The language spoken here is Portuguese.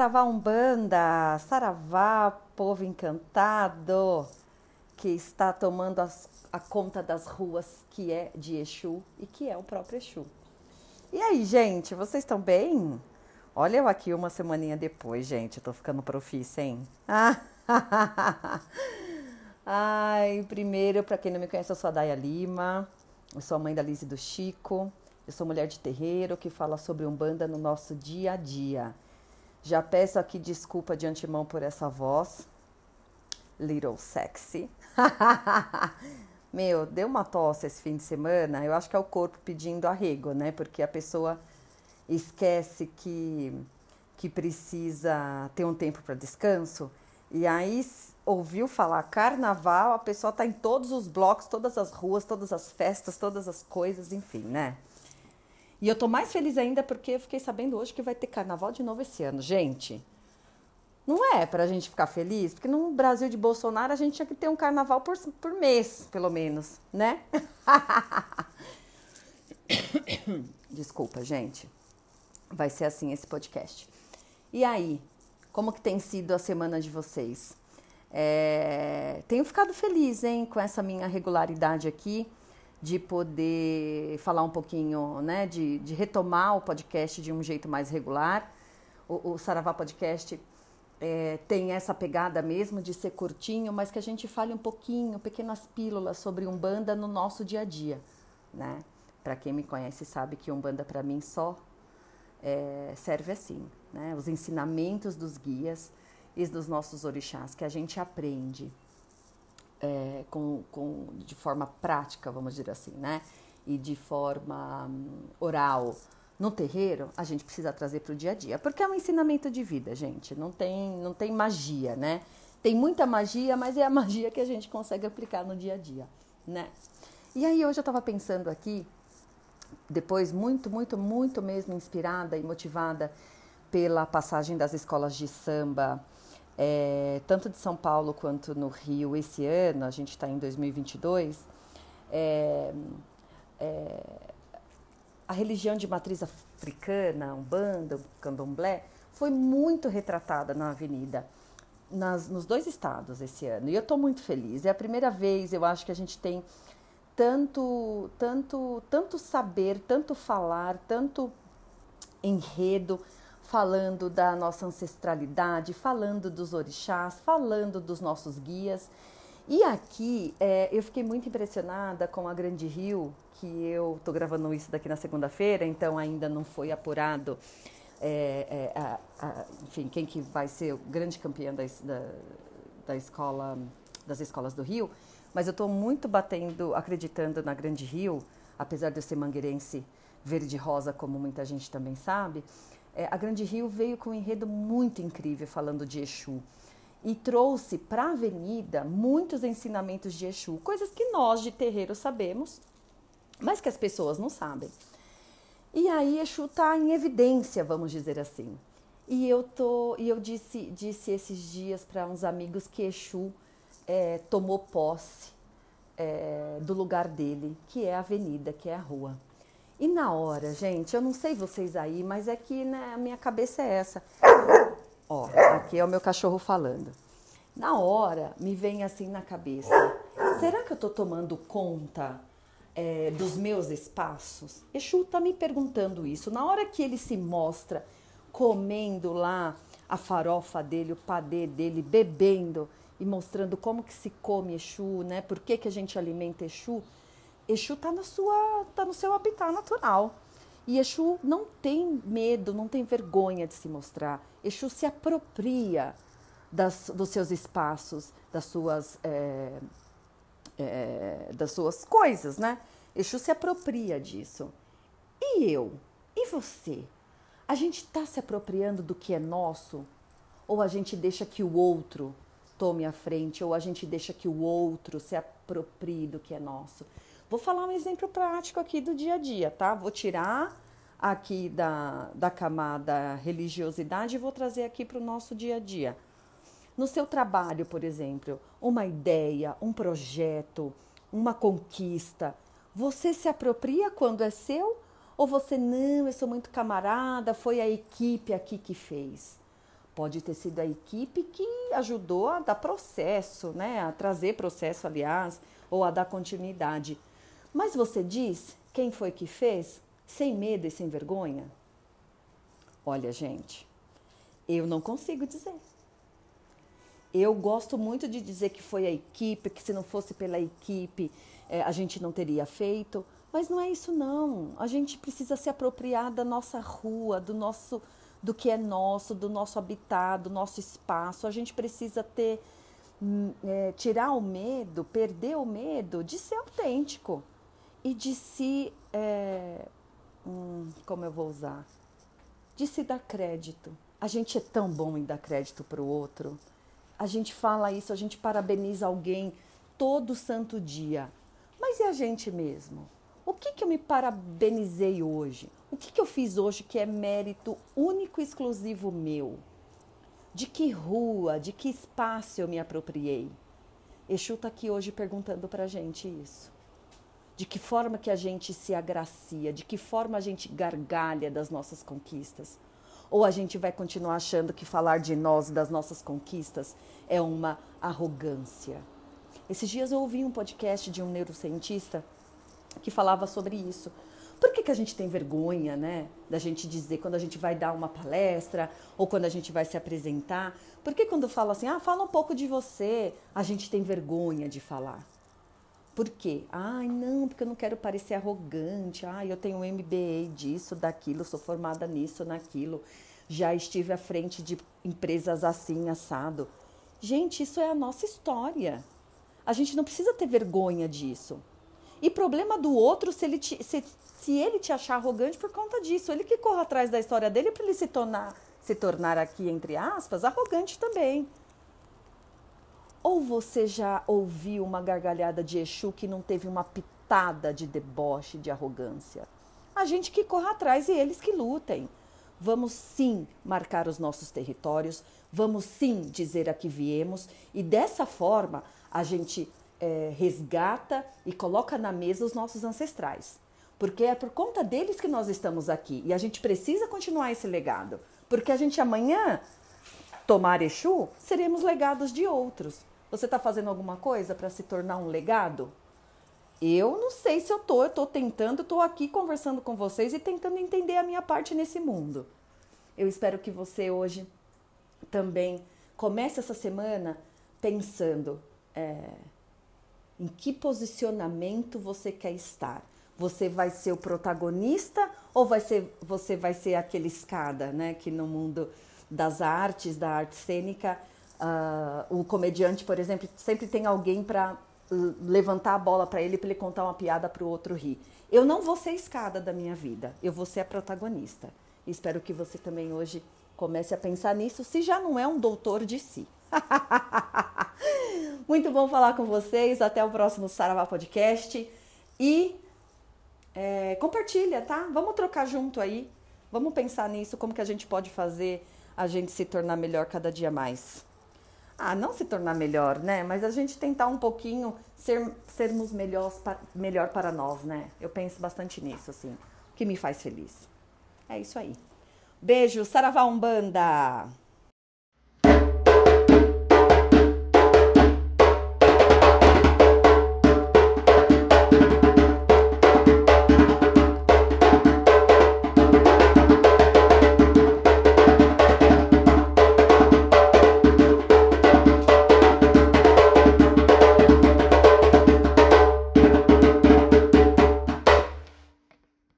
Saravá Umbanda, Saravá, povo encantado, que está tomando as, a conta das ruas que é de Exu e que é o próprio Exu. E aí, gente, vocês estão bem? Olha eu aqui uma semaninha depois, gente, eu tô ficando profícia, hein? Ai, primeiro, para quem não me conhece, eu sou a Daya Lima, eu sou a mãe da Liz e do Chico, eu sou mulher de terreiro que fala sobre Umbanda no nosso dia a dia. Já peço aqui desculpa de antemão por essa voz. Little sexy. Meu, deu uma tosse esse fim de semana. Eu acho que é o corpo pedindo arrego, né? Porque a pessoa esquece que, que precisa ter um tempo para descanso. E aí ouviu falar carnaval, a pessoa tá em todos os blocos, todas as ruas, todas as festas, todas as coisas, enfim, né? E eu tô mais feliz ainda porque eu fiquei sabendo hoje que vai ter carnaval de novo esse ano. Gente, não é pra gente ficar feliz, porque no Brasil de Bolsonaro a gente tinha que ter um carnaval por, por mês, pelo menos, né? Desculpa, gente. Vai ser assim esse podcast. E aí, como que tem sido a semana de vocês? É, tenho ficado feliz, hein, com essa minha regularidade aqui de poder falar um pouquinho, né, de, de retomar o podcast de um jeito mais regular. O, o Saravá Podcast é, tem essa pegada mesmo de ser curtinho, mas que a gente fale um pouquinho, pequenas pílulas sobre Umbanda no nosso dia a dia, né? Para quem me conhece sabe que Umbanda para mim só é, serve assim, né? Os ensinamentos dos guias e dos nossos orixás que a gente aprende é, com, com, de forma prática, vamos dizer assim, né? E de forma um, oral no terreiro, a gente precisa trazer para o dia a dia, porque é um ensinamento de vida, gente. Não tem, não tem magia, né? Tem muita magia, mas é a magia que a gente consegue aplicar no dia a dia, né? E aí hoje eu estava pensando aqui, depois muito, muito, muito mesmo inspirada e motivada pela passagem das escolas de samba é, tanto de São Paulo quanto no Rio esse ano, a gente está em 2022, é, é, a religião de matriz africana, Umbanda, Candomblé, foi muito retratada na avenida, nas, nos dois estados esse ano. E eu estou muito feliz. É a primeira vez, eu acho, que a gente tem tanto, tanto, tanto saber, tanto falar, tanto enredo falando da nossa ancestralidade, falando dos orixás, falando dos nossos guias. E aqui é, eu fiquei muito impressionada com a Grande Rio, que eu estou gravando isso daqui na segunda-feira, então ainda não foi apurado, é, é, a, a, enfim, quem que vai ser o grande campeão da, da, da escola, das escolas do Rio. Mas eu estou muito batendo, acreditando na Grande Rio, apesar de eu ser mangueirense verde-rosa, como muita gente também sabe é, a Grande Rio veio com um enredo muito incrível falando de Exu e trouxe para a avenida muitos ensinamentos de Exu, coisas que nós de terreiro sabemos, mas que as pessoas não sabem. E aí Exu está em evidência, vamos dizer assim. E eu tô, e eu disse, disse esses dias para uns amigos que Exu é, tomou posse é, do lugar dele, que é a avenida, que é a rua. E na hora, gente, eu não sei vocês aí, mas é que né, a minha cabeça é essa. Ó, aqui é o meu cachorro falando. Na hora, me vem assim na cabeça: será que eu tô tomando conta é, dos meus espaços? Exu tá me perguntando isso. Na hora que ele se mostra comendo lá a farofa dele, o padê dele, bebendo e mostrando como que se come Exu, né? Por que, que a gente alimenta Exu? Exu está na sua, tá no seu habitat natural. E Exu não tem medo, não tem vergonha de se mostrar. Exu se apropria das, dos seus espaços, das suas, é, é, das suas coisas, né? Exu se apropria disso. E eu? E você? A gente está se apropriando do que é nosso? Ou a gente deixa que o outro tome a frente? Ou a gente deixa que o outro se aproprie do que é nosso? Vou falar um exemplo prático aqui do dia a dia, tá? Vou tirar aqui da, da camada religiosidade e vou trazer aqui para o nosso dia a dia. No seu trabalho, por exemplo, uma ideia, um projeto, uma conquista, você se apropria quando é seu? Ou você, não, eu sou muito camarada, foi a equipe aqui que fez? Pode ter sido a equipe que ajudou a dar processo, né? A trazer processo, aliás, ou a dar continuidade. Mas você diz quem foi que fez, sem medo e sem vergonha? Olha, gente, eu não consigo dizer. Eu gosto muito de dizer que foi a equipe, que se não fosse pela equipe é, a gente não teria feito, mas não é isso não. A gente precisa se apropriar da nossa rua, do nosso, do que é nosso, do nosso habitat, do nosso espaço. A gente precisa ter hum, é, tirar o medo, perder o medo de ser autêntico e de se é, hum, como eu vou usar, de se dar crédito. A gente é tão bom em dar crédito para o outro. A gente fala isso, a gente parabeniza alguém todo santo dia. Mas e a gente mesmo? O que, que eu me parabenizei hoje? O que, que eu fiz hoje que é mérito único e exclusivo meu? De que rua, de que espaço eu me apropriei? Exu está aqui hoje perguntando para a gente isso. De que forma que a gente se agracia, de que forma a gente gargalha das nossas conquistas? Ou a gente vai continuar achando que falar de nós, das nossas conquistas, é uma arrogância? Esses dias eu ouvi um podcast de um neurocientista que falava sobre isso. Por que, que a gente tem vergonha, né? Da gente dizer quando a gente vai dar uma palestra ou quando a gente vai se apresentar? Por que quando fala assim, ah, fala um pouco de você, a gente tem vergonha de falar? Por quê? Ai, não, porque eu não quero parecer arrogante. Ai, eu tenho um MBA disso, daquilo, sou formada nisso, naquilo. Já estive à frente de empresas assim, assado. Gente, isso é a nossa história. A gente não precisa ter vergonha disso. E problema do outro se ele te, se, se ele te achar arrogante por conta disso. Ele que corra atrás da história dele para ele se tornar, se tornar aqui, entre aspas, arrogante também. Ou você já ouviu uma gargalhada de Exu que não teve uma pitada de deboche, de arrogância? A gente que corra atrás e eles que lutem. Vamos sim marcar os nossos territórios, vamos sim dizer a que viemos e dessa forma a gente é, resgata e coloca na mesa os nossos ancestrais. Porque é por conta deles que nós estamos aqui e a gente precisa continuar esse legado. Porque a gente amanhã, tomar Exu, seremos legados de outros. Você está fazendo alguma coisa para se tornar um legado? Eu não sei se eu tô, eu tô tentando, tô aqui conversando com vocês e tentando entender a minha parte nesse mundo. Eu espero que você hoje também comece essa semana pensando é, em que posicionamento você quer estar. Você vai ser o protagonista ou vai ser, você vai ser aquele escada, né? Que no mundo das artes, da arte cênica, uh, o comediante, por exemplo, sempre tem alguém para levantar a bola para ele para ele contar uma piada para o outro rir. Eu não vou ser a escada da minha vida, eu vou ser a protagonista. Espero que você também hoje comece a pensar nisso, se já não é um doutor de si. Muito bom falar com vocês. Até o próximo Saravá Podcast. E é, compartilha, tá? Vamos trocar junto aí. Vamos pensar nisso, como que a gente pode fazer a gente se tornar melhor cada dia mais. Ah, não se tornar melhor, né? Mas a gente tentar um pouquinho ser, sermos melhores, melhor para nós, né? Eu penso bastante nisso, assim. O que me faz feliz. É isso aí. Beijo, Saravá Umbanda!